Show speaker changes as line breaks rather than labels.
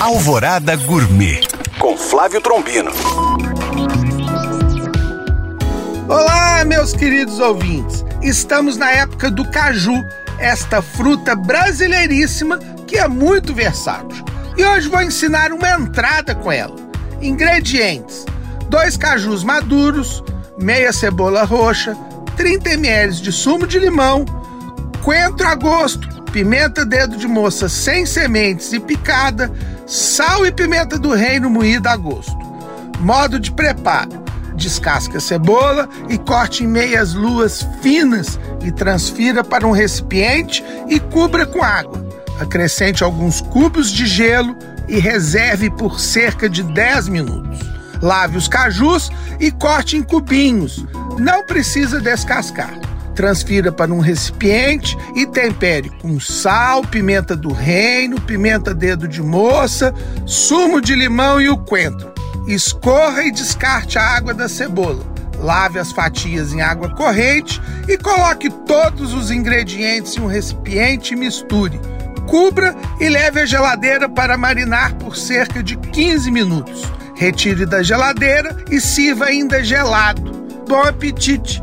Alvorada Gourmet com Flávio Trombino.
Olá, meus queridos ouvintes. Estamos na época do caju, esta fruta brasileiríssima que é muito versátil. E hoje vou ensinar uma entrada com ela. Ingredientes: dois cajus maduros, meia cebola roxa, 30 ml de sumo de limão, coentro a gosto, pimenta dedo de moça sem sementes e picada, sal e pimenta do reino moída a gosto. Modo de preparo: descasque a cebola e corte em meias luas finas e transfira para um recipiente e cubra com água. Acrescente alguns cubos de gelo e reserve por cerca de 10 minutos. Lave os cajus e corte em cubinhos. Não precisa descascar. Transfira para um recipiente e tempere com sal, pimenta do reino, pimenta dedo de moça, sumo de limão e o coentro. Escorra e descarte a água da cebola. Lave as fatias em água corrente e coloque todos os ingredientes em um recipiente e misture. Cubra e leve à geladeira para marinar por cerca de 15 minutos. Retire da geladeira e sirva ainda gelado. Bom apetite!